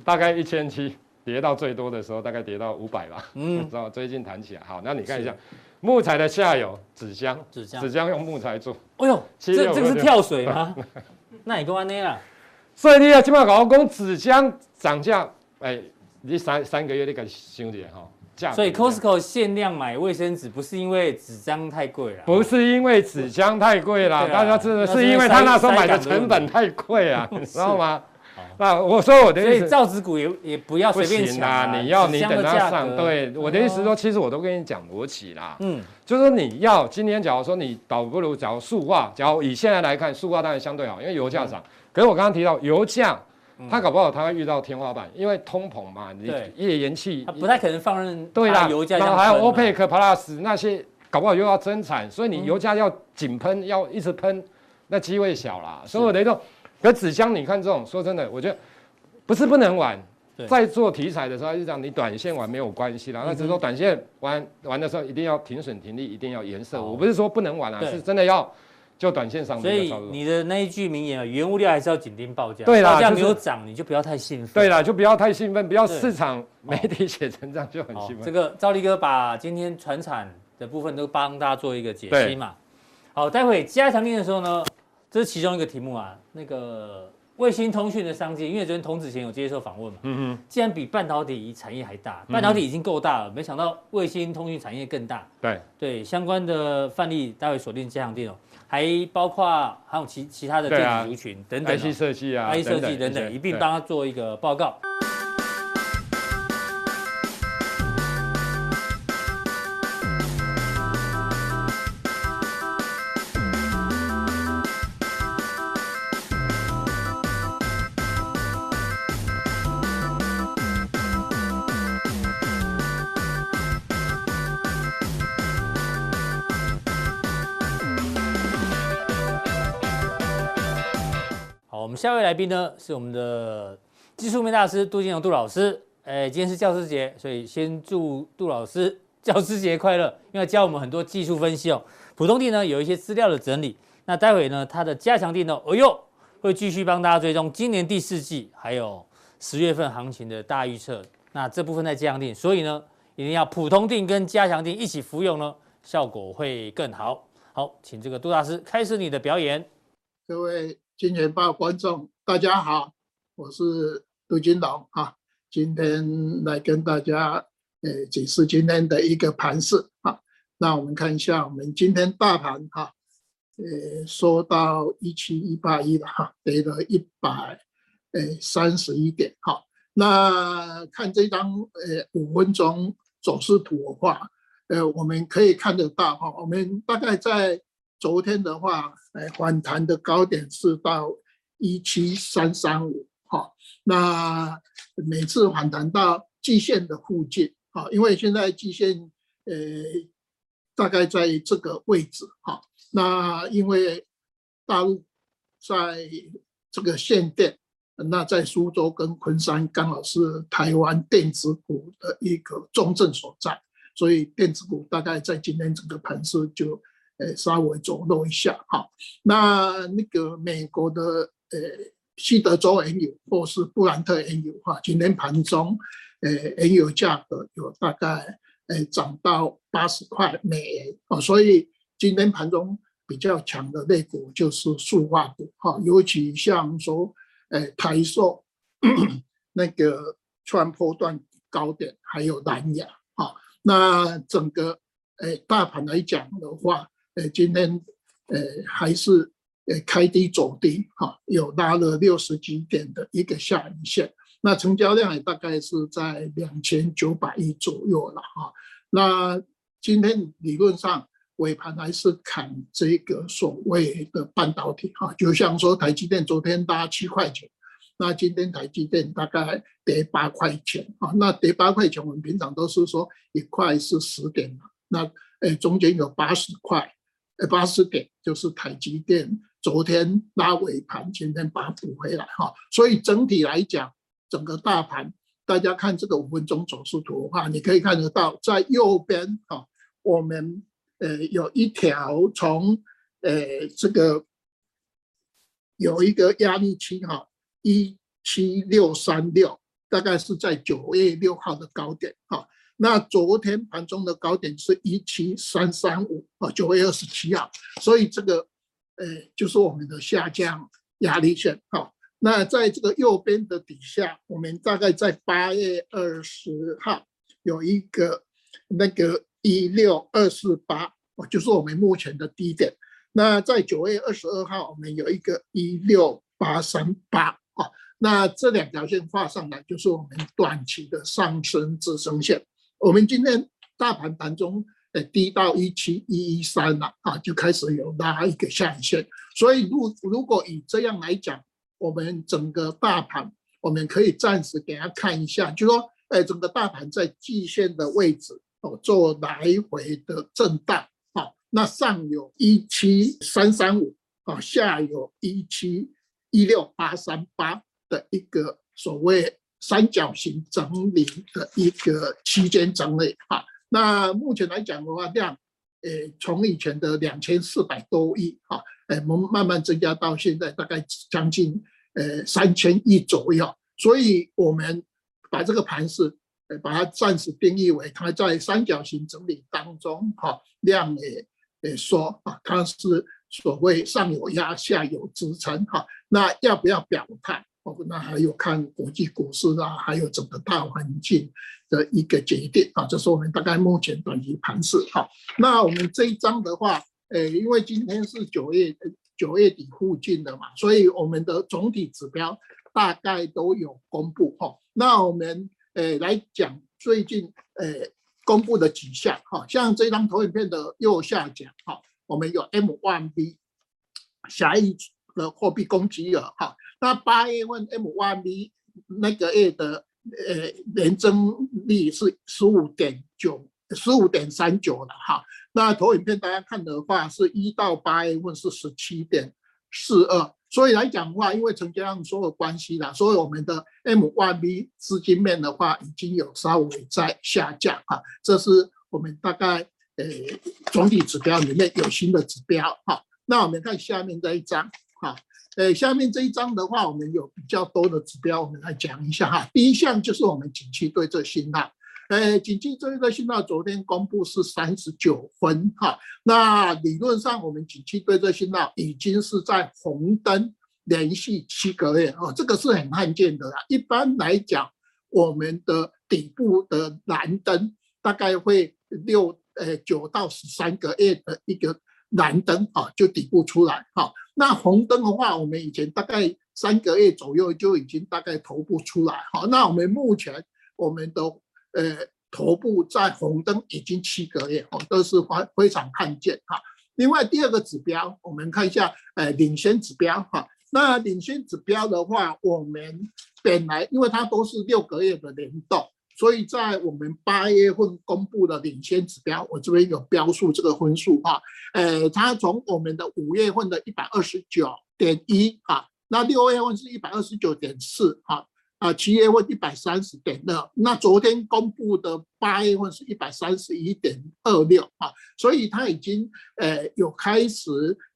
大概一千七，跌到最多的时候大概跌到五百吧。嗯，知道最近弹起来。好，那你看一下木材的下游纸箱，纸箱，纸箱用木材做。哎呦，这这个是跳水吗？那你讲安尼啦。所以你要起码讲讲纸浆涨价，哎、欸，你三三个月你敢想点哈？价。所以 Costco 限量买卫生纸不是因为纸张太贵了，不是因为纸浆太贵了，大家知道是因为他那时候买的成本太贵啊，你知道吗？那我说我的意思，所以造纸股也也不要随便抢啊，你要你等它上。对，我的意思说，其实我都跟你讲逻辑啦，嗯，就是说你要今天假如说你倒不如假如塑化，假如以现在来看，塑化当然相对好，因为油价涨。可是我刚刚提到油价，它搞不好它会遇到天花板，因为通膨嘛，你页岩气，它不太可能放任对啦，油价。然后还有 OPEC Plus 那些，搞不好又要增产，所以你油价要井喷，要一直喷，那机会小啦。所以我等于说，可纸箱你看这种，说真的，我觉得不是不能玩，在做题材的时候就讲你短线玩没有关系啦，那只是说短线玩玩的时候一定要停损停利，一定要颜色。我不是说不能玩啊，是真的要。就短线上，所以你的那一句名言啊，原物料还是要紧盯报价。对啦，报价没有涨，你就不要太兴奋。对啦，就不要太兴奋，不要市场媒体写成这样就很兴奋。这个赵立哥把今天传产的部分都帮大家做一个解析嘛。好，待会加强錠的时候呢，这是其中一个题目啊。那个卫星通讯的商机，因为昨天童子贤有接受访问嘛。嗯嗯。竟然比半导体产业还大，半导体已经够大了，没想到卫星通讯产业更大。对对，相关的范例待会锁定加强电容。还包括还有其其他的电子族群等等，IC 设计啊，IC 设计等等，一并帮他做一个报告。下一位来宾呢，是我们的技术面大师杜金龙杜老师。哎，今天是教师节，所以先祝杜老师教师节快乐，因为教我们很多技术分析哦。普通錠呢有一些资料的整理，那待会呢它的加强錠呢，哦哟，会继续帮大家追踪今年第四季还有十月份行情的大预测。那这部分在加强錠，所以呢一定要普通錠跟加强錠一起服用呢，效果会更好。好，请这个杜大师开始你的表演，各位。金钱报观众，大家好，我是杜金龙啊，今天来跟大家呃解释今天的一个盘势啊。那我们看一下，我们今天大盘哈，呃，说到一七一八一了哈，跌了一百诶三十一点哈。那看这张呃五分钟走势图的话，呃，我们可以看得到哈，我们大概在。昨天的话，哎，反弹的高点是到一七三三五，哈，那每次反弹到季线的附近，哈，因为现在季线，呃，大概在这个位置，哈，那因为大陆在这个限电，那在苏州跟昆山刚好是台湾电子股的一个重镇所在，所以电子股大概在今天整个盘势就。呃，稍微走弱一下，好，那那个美国的呃西德州原油或是布兰特原油哈，今天盘中呃原油价格有大概呃涨到八十块美元哦，所以今天盘中比较强的类股就是塑化股哈，尤其像说呃台塑那个穿波段高点，还有南亚哈，那整个呃大盘来讲的话。呃，今天呃还是呃开低走低，哈，有拉了六十几点的一个下影线，那成交量也大概是在两千九百亿左右了，哈。那今天理论上尾盘还是砍这个所谓的半导体，哈，就像说台积电昨天拉七块钱，那今天台积电大概跌八块钱，啊，那跌八块钱，我们平常都是说一块是十点嘛，那诶中间有八十块。八十点就是台积电昨天拉尾盘，今天把它补回来哈，所以整体来讲，整个大盘，大家看这个五分钟走势图的话，你可以看得到，在右边哈，我们呃有一条从呃这个有一个压力区哈，一七六三六，大概是在九月六号的高点哈。那昨天盘中的高点是一七三三五啊，九月二十七号，所以这个呃就是我们的下降压力线哈。那在这个右边的底下，我们大概在八月二十号有一个那个一六二四八，哦，就是我们目前的低点。那在九月二十二号，我们有一个一六八三八，哦，那这两条线画上来，就是我们短期的上升支撑线。我们今天大盘盘中呃低到一七一一三了啊，就开始有拉一个下影线。所以如如果以这样来讲，我们整个大盘，我们可以暂时给大家看一下，就说，哎，整个大盘在季线的位置哦，做来回的震荡啊。那上有一七三三五啊，下有一七一六八三八的一个所谓三角形整理的一个区间整理哈。那目前来讲的话，量，呃，从以前的两千四百多亿哈。哎，我们慢慢增加到现在大概将近呃三千亿左右，所以我们把这个盘是呃把它暂时定义为它在三角形整理当中哈，量也也说啊，它是所谓上有压下有支撑哈，那要不要表态？那还有看国际股市啊，还有整个大环境的一个决定啊，这是我们大概目前短期盘势哈。那我们这一张的话。诶，因为今天是九月九月底附近的嘛，所以我们的总体指标大概都有公布哈。那我们诶来讲最近诶公布的几项哈，像这张投影片的右下角哈，我们有 M1B 狭义的货币供给额哈。那八月份 M1B 那个月的呃年增率是十五点九十五点三九了哈。那投影片大家看的话，是一到八月份是十七点四二，所以来讲的话，因为成交量所有关系啦，所以我们的 M1B 资金面的话，已经有稍微在下降哈，这是我们大概呃总体指标里面有新的指标哈。那我们看下面这一张哈，呃下面这一张的话，我们有比较多的指标，我们来讲一下哈。第一项就是我们景气对策信号。呃，景气这一个信号昨天公布是三十九分哈，那理论上我们景气对策信号已经是在红灯连续七个月哦，这个是很罕见的啦。一般来讲，我们的底部的蓝灯大概会六呃九到十三个月的一个蓝灯啊，就底部出来哈。那红灯的话，我们以前大概三个月左右就已经大概头部出来哈。那我们目前我们都。呃，头部在红灯已经七个月哦，都是非非常罕见哈。另外第二个指标，我们看一下，呃，领先指标哈。那领先指标的话，我们本来因为它都是六个月的联动，所以在我们八月份公布的领先指标，我这边有标述这个分数哈。呃，它从我们的五月份的一百二十九点一哈，那六月份是一百二十九点四哈。啊，七月份一百三十点二，那昨天公布的八月份是一百三十一点二六啊，所以它已经呃有开始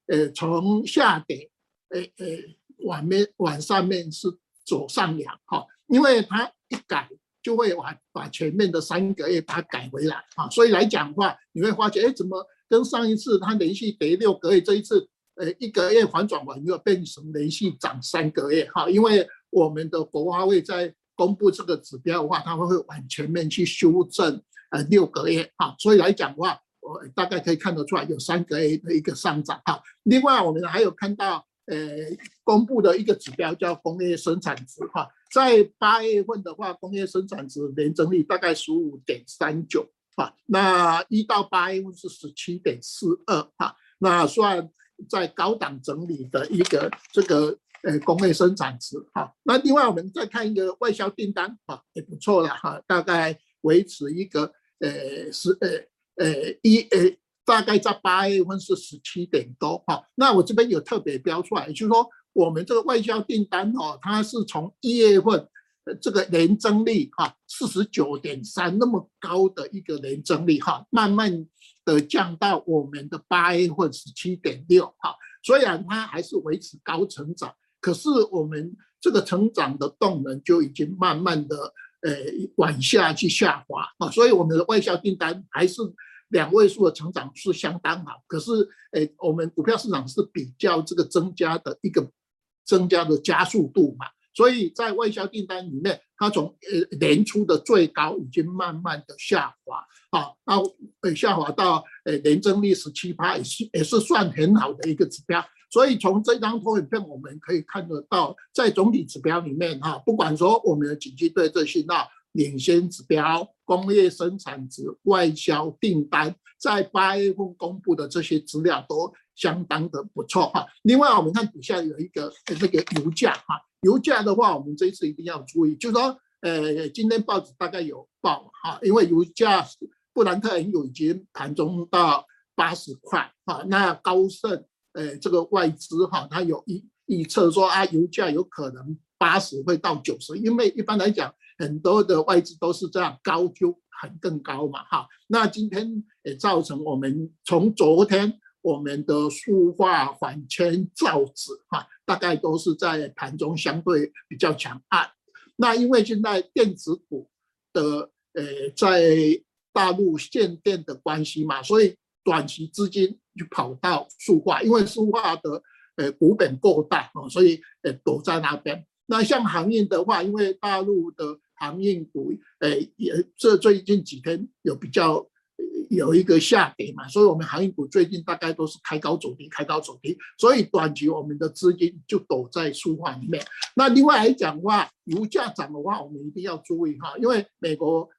呃从下跌，呃呃往面往上面是走上扬哈，因为它一改就会把把前面的三个月把它改回来啊，所以来讲的话，你会发觉哎，怎么跟上一次它连续跌六个月，这一次呃一个月反转完又变成连续涨三个月哈，因为。我们的国发会在公布这个指标的话，它会会往前面去修正，呃，六个月啊，所以来讲的话，我大概可以看得出来有三个月的一个上涨啊。另外，我们还有看到，呃，公布的一个指标叫工业生产值哈，在八月份的话，工业生产值年增率大概十五点三九哈，那一到八月份是十七点四二哈，那算在高档整理的一个这个。呃，工业生产值哈，那另外我们再看一个外销订单哈，也不错了哈，大概维持一个呃十呃呃一呃，大概在八月份是十七点多哈。那我这边有特别标出来，也就是说我们这个外销订单哦，它是从一月份这个年增率哈，四十九点三那么高的一个年增率哈，慢慢的降到我们的八月份十七点六哈。虽然它还是维持高成长，可是我们这个成长的动能就已经慢慢的呃往下去下滑啊。所以我们的外销订单还是两位数的成长是相当好，可是诶我们股票市场是比较这个增加的一个增加的加速度嘛。所以在外销订单里面，它从呃年初的最高已经慢慢的下滑啊，然后呃下滑到呃年增率十七趴，也是也是算很好的一个指标。所以从这张投影片我们可以看得到，在总体指标里面哈，不管说我们的景气对这信号、领先指标、工业生产值、外销订单，在八月份公布的这些资料都相当的不错哈。另外我们看底下有一个那个油价哈。油价的话，我们这一次一定要注意，就是说，呃，今天报纸大概有报哈，因为油价布兰特原油已经盘中到八十块哈，那高盛呃这个外资哈，它有预预测说啊，油价有可能八十会到九十，因为一般来讲，很多的外资都是这样高就很更高嘛哈，那今天也造成我们从昨天。我们的塑化、纨铅、造纸，哈，大概都是在盘中相对比较强悍。那因为现在电子股的呃在大陆限电的关系嘛，所以短期资金就跑到塑化，因为塑化的呃股本够大啊，所以呃躲在那边。那像航运的话，因为大陆的航运股呃也这最近几天有比较。有一个下跌嘛，所以我们航运股最近大概都是开高走低，开高走低，所以短期我们的资金就躲在塑化里面。那另外来讲的话，油价涨的话，我们一定要注意哈，因为美国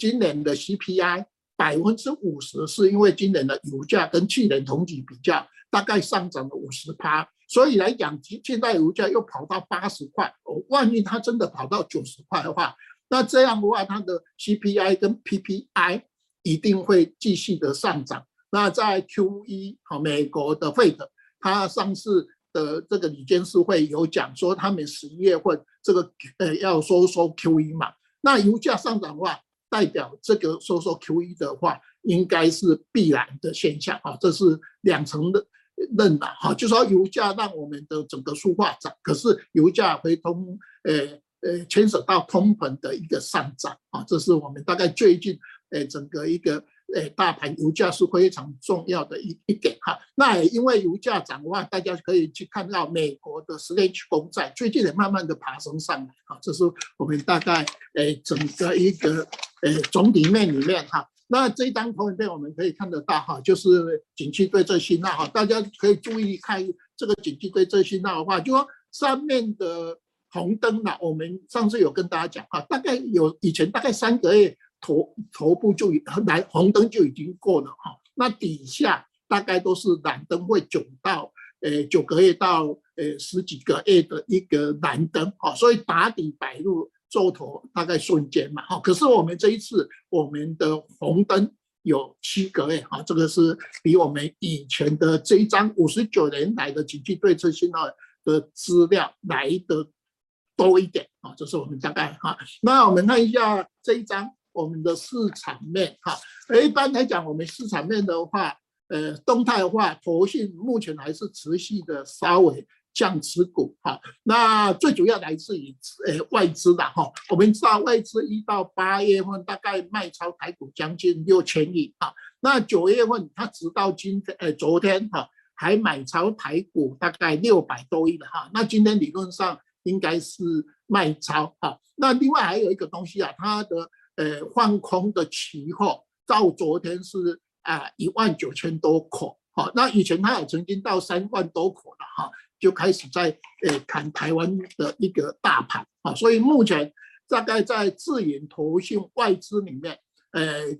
今年的 CPI 百分之五十是因为今年的油价跟去年同期比较大概上涨了五十趴，所以来讲，现在油价又跑到八十块，哦，万一它真的跑到九十块的话，那这样的话，它的 CPI 跟 PPI。一定会继续的上涨。那在 Q1，好，美国的 Fed，他上次的这个理监事会有讲说，他们十一月份这个呃要收收 Q 一嘛。那油价上涨的话，代表这个收收 Q 一的话，应该是必然的现象啊。这是两层的认了哈，就说油价让我们的整个塑化涨，可是油价会通呃呃牵扯到通膨的一个上涨啊。这是我们大概最近。诶，整个一个诶，大盘油价是非常重要的一一点哈。那因为油价涨的话，大家可以去看到美国的十年期公债最近也慢慢的爬升上来啊。这是我们大概诶整个一个诶总体面里面哈。那这一张投影片我们可以看得到哈，就是景气对这信号哈。大家可以注意看这个景气对这信号的话，就说上面的红灯呢，我们上次有跟大家讲哈，大概有以前大概三个月。头头部就蓝红灯就已经过了哈，那底下大概都是蓝灯会九到呃九个月到呃十几个月的一个蓝灯哈，所以打底摆入做头大概瞬间嘛哈，可是我们这一次我们的红灯有七个月哈，这个是比我们以前的这一张五十九年来的景气对策信号的资料来的多一点啊，这是我们大概哈，那我们看一下这一张。我们的市场面哈，一般来讲，我们市场面的话，呃，动态化，投信目前还是持续的稍微降持股哈。那最主要来自于呃外资的哈。我们知道外资一到八月份大概卖超台股将近六千亿哈。那九月份它直到今天呃昨天哈还买超台股大概六百多亿的哈。那今天理论上应该是卖超哈。那另外还有一个东西啊，它的。呃，放空的期货到昨天是啊一万九千多口，好，那以前它也曾经到三万多口了哈，就开始在呃看台湾的一个大盘啊，所以目前大概在自营投信外资里面，呃，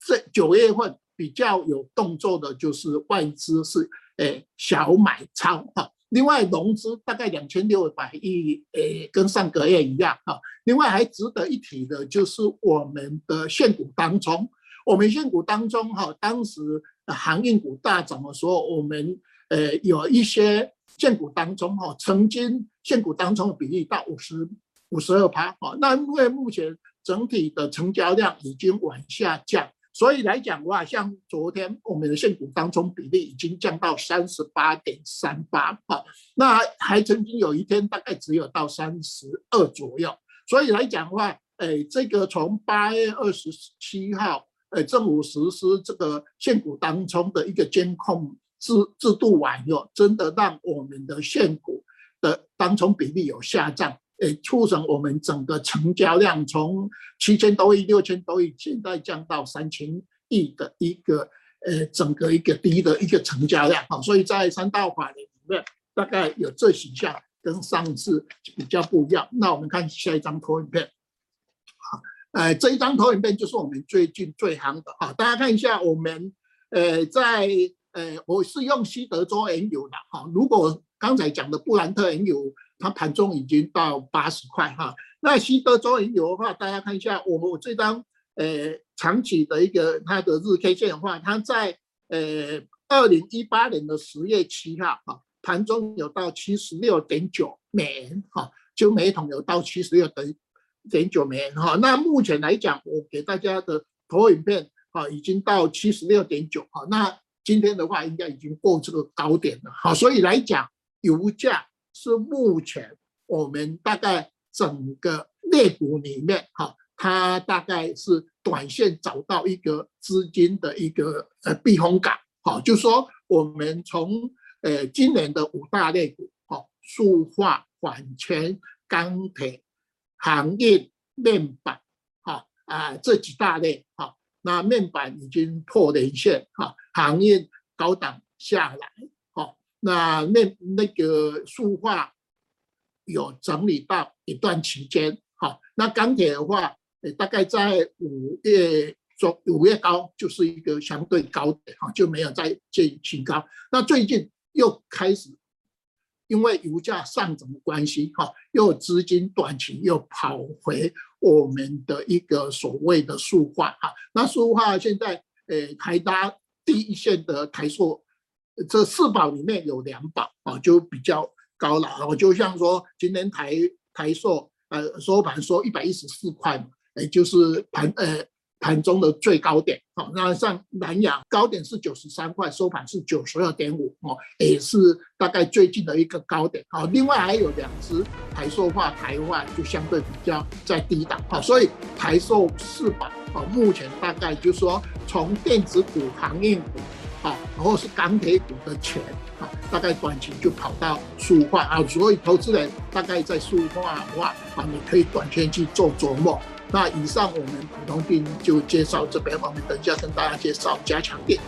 这九月份比较有动作的就是外资是呃小买超哈。另外，融资大概两千六百亿，诶，跟上个月一样哈。另外，还值得一提的就是我们的现股当中，我们现股当中哈，当时航运股大涨的时候，我们呃有一些现股当中哈，曾经现股当中的比例到五十五十二趴。哈，那因为目前整体的成交量已经往下降，所以来讲的话，像昨天我们的现股当中比例已经降到三十八点三八。哈，那还曾经有一天大概只有到三十二左右。所以来讲的话，哎，这个从八月二十七号，哎，政府实施这个现股当中的一个监控制制度完以后，真的让我们的现股的当冲比例有下降，哎，促成我们整个成交量从七千多亿、六千多亿，现在降到三千亿的一个，呃，整个一个低的一个成交量啊。所以在三大法里面，大概有这几项。跟上次比较不一样，那我们看下一张投影片。好，呃，这一张投影片就是我们最近最夯的哈，大家看一下，我们呃在呃我是用西德州原油的哈，如果刚才讲的布兰特原油，它盘中已经到八十块哈，那西德州原油的话，大家看一下，我们这张呃长期的一个它的日 K 线的话，它在呃二零一八年的十月七号哈。盘中有到七十六点九美元，哈，就每桶有到七十六点九美元，哈。那目前来讲，我给大家的投影片，哈，已经到七十六点九，哈。那今天的话，应该已经过这个高点了，好。所以来讲，油价是目前我们大概整个类股里面，哈，它大概是短线找到一个资金的一个呃避风港，好，就说我们从呃，今年的五大类股，好，塑化、反全、钢铁、航运、面板，好啊，这几大类，好，那面板已经破连线，哈，行业高档下来，好，那面那个塑化有整理到一段期间，好，那钢铁的话，大概在五月中五月高就是一个相对高点，哈，就没有再见新高，那最近。又开始，因为油价上涨的关系，哈，又资金短期又跑回我们的一个所谓的塑化，哈，那塑化现在，呃，台达第一线的台塑，这四宝里面有两宝，啊，就比较高了，我就像说今天台台塑，呃，收盘收一百一十四块嘛，也就是盘，呃。盘中的最高点，好，那像南亚高点是九十三块，收盘是九十二点五，哦，也是大概最近的一个高点，好，另外还有两只台塑化、台化就相对比较在低档，好，所以台塑四宝，哦，目前大概就是说从电子股、航运股，好，然后是钢铁股的钱，啊，大概短期就跑到塑化。啊，所以投资人大概在塑化的话，啊，你可以短期去做琢磨。那以上我们普通病就介绍这边，方面等一下跟大家介绍加强錠。